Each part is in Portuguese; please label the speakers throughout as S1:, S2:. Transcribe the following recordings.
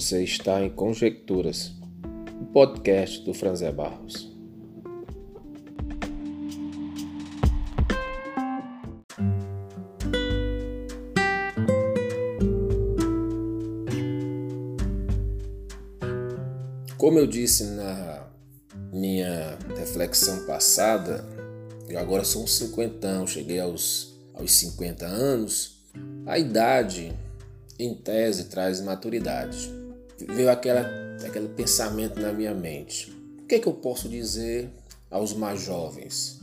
S1: Você está em Conjecturas, o podcast do Franzé Barros. Como eu disse na minha reflexão passada, eu agora sou um cinquentão, cheguei aos, aos 50 anos, a idade em tese traz maturidade. Veio aquela, aquele pensamento na minha mente. O que, é que eu posso dizer aos mais jovens?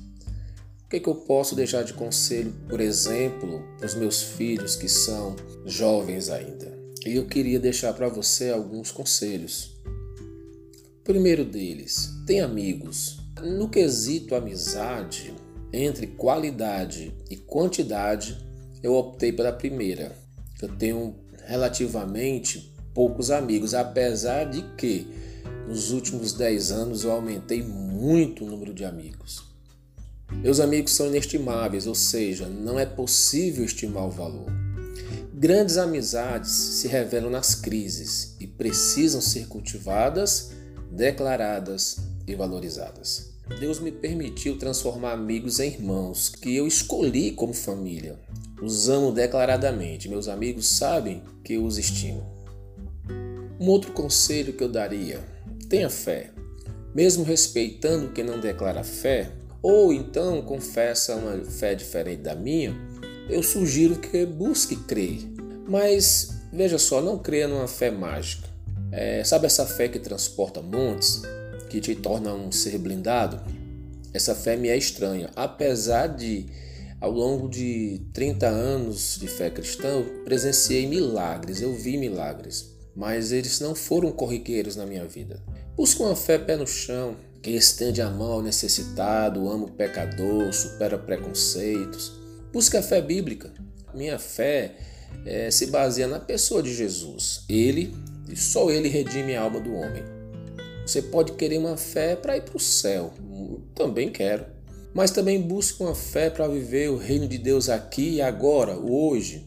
S1: O que, é que eu posso deixar de conselho, por exemplo, para os meus filhos que são jovens ainda? E eu queria deixar para você alguns conselhos. Primeiro deles, tem amigos. No quesito amizade, entre qualidade e quantidade, eu optei pela primeira. Eu tenho relativamente poucos amigos, apesar de que nos últimos 10 anos eu aumentei muito o número de amigos. Meus amigos são inestimáveis, ou seja, não é possível estimar o valor. Grandes amizades se revelam nas crises e precisam ser cultivadas, declaradas e valorizadas. Deus me permitiu transformar amigos em irmãos que eu escolhi como família. Os amo declaradamente. Meus amigos sabem que eu os estimo. Um outro conselho que eu daria: tenha fé. Mesmo respeitando quem não declara fé, ou então confessa uma fé diferente da minha, eu sugiro que busque crer. Mas veja só, não creia numa fé mágica. É, sabe essa fé que transporta montes, que te torna um ser blindado? Essa fé me é estranha, apesar de ao longo de 30 anos de fé cristã, eu presenciei milagres, eu vi milagres, mas eles não foram corriqueiros na minha vida. Busco uma fé pé no chão, que estende a mão ao necessitado, ama o pecador, supera preconceitos. Busca a fé bíblica. Minha fé é, se baseia na pessoa de Jesus. Ele e só ele redime a alma do homem. Você pode querer uma fé para ir para o céu. Também quero mas também busca uma fé para viver o reino de Deus aqui e agora, hoje.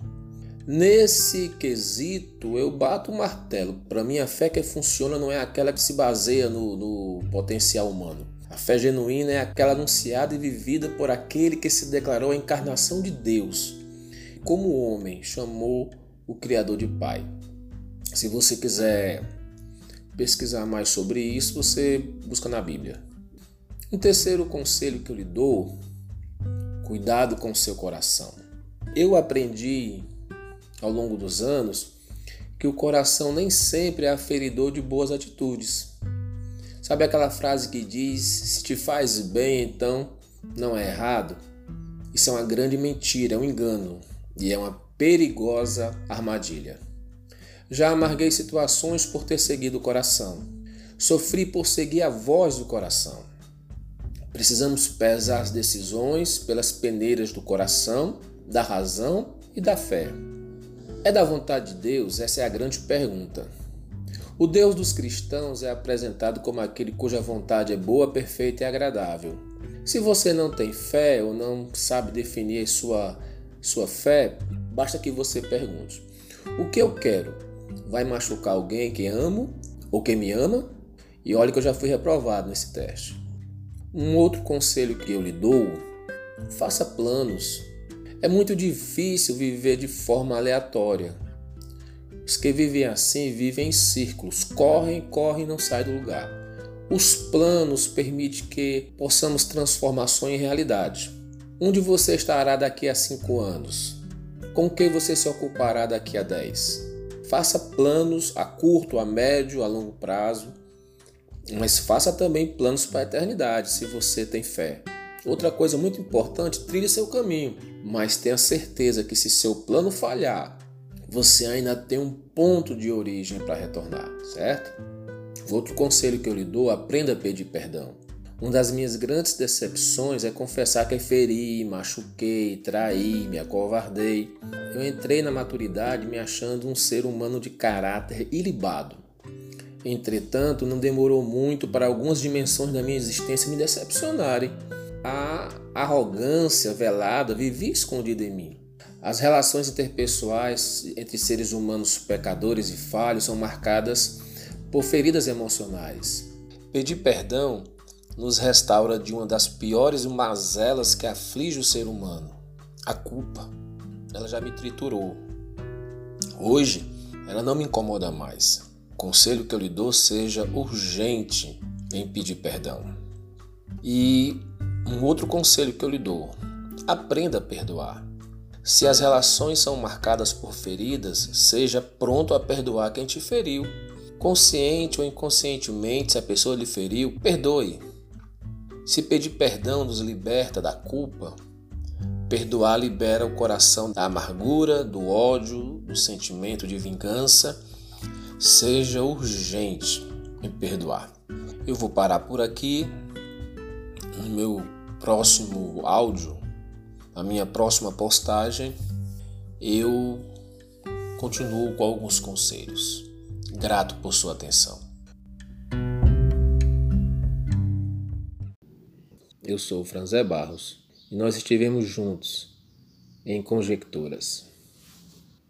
S1: Nesse quesito, eu bato o martelo. Para mim, a fé que funciona não é aquela que se baseia no, no potencial humano. A fé genuína é aquela anunciada e vivida por aquele que se declarou a encarnação de Deus. Como homem, chamou o Criador de Pai. Se você quiser pesquisar mais sobre isso, você busca na Bíblia. Um terceiro conselho que eu lhe dou: cuidado com o seu coração. Eu aprendi ao longo dos anos que o coração nem sempre é aferidor de boas atitudes. Sabe aquela frase que diz: se te faz bem, então não é errado? Isso é uma grande mentira, é um engano e é uma perigosa armadilha. Já amarguei situações por ter seguido o coração. Sofri por seguir a voz do coração. Precisamos pesar as decisões pelas peneiras do coração, da razão e da fé. É da vontade de Deus? Essa é a grande pergunta. O Deus dos cristãos é apresentado como aquele cuja vontade é boa, perfeita e agradável. Se você não tem fé ou não sabe definir sua, sua fé, basta que você pergunte: O que eu quero? Vai machucar alguém que amo ou que me ama? E olha que eu já fui reprovado nesse teste. Um outro conselho que eu lhe dou: faça planos. É muito difícil viver de forma aleatória. Os que vivem assim vivem em círculos, correm, correm e não saem do lugar. Os planos permitem que possamos transformar sonho em realidade. Onde você estará daqui a cinco anos? Com que você se ocupará daqui a dez? Faça planos a curto, a médio, a longo prazo mas faça também planos para a eternidade, se você tem fé. Outra coisa muito importante, trilhe seu caminho, mas tenha certeza que se seu plano falhar, você ainda tem um ponto de origem para retornar, certo? Outro conselho que eu lhe dou, aprenda a pedir perdão. Uma das minhas grandes decepções é confessar que feri, machuquei, traí, me acovardei. Eu entrei na maturidade me achando um ser humano de caráter ilibado. Entretanto, não demorou muito para algumas dimensões da minha existência me decepcionarem. A arrogância velada vivia escondida em mim. As relações interpessoais entre seres humanos pecadores e falhos são marcadas por feridas emocionais. Pedir perdão nos restaura de uma das piores mazelas que aflige o ser humano, a culpa. Ela já me triturou. Hoje, ela não me incomoda mais. O conselho que eu lhe dou seja urgente em pedir perdão. E um outro conselho que eu lhe dou: aprenda a perdoar. Se as relações são marcadas por feridas, seja pronto a perdoar quem te feriu. Consciente ou inconscientemente, se a pessoa lhe feriu, perdoe. Se pedir perdão nos liberta da culpa, perdoar libera o coração da amargura, do ódio, do sentimento de vingança. Seja urgente em perdoar. Eu vou parar por aqui. No meu próximo áudio, a minha próxima postagem, eu continuo com alguns conselhos. Grato por sua atenção. Eu sou Franzé Barros e nós estivemos juntos em Conjecturas.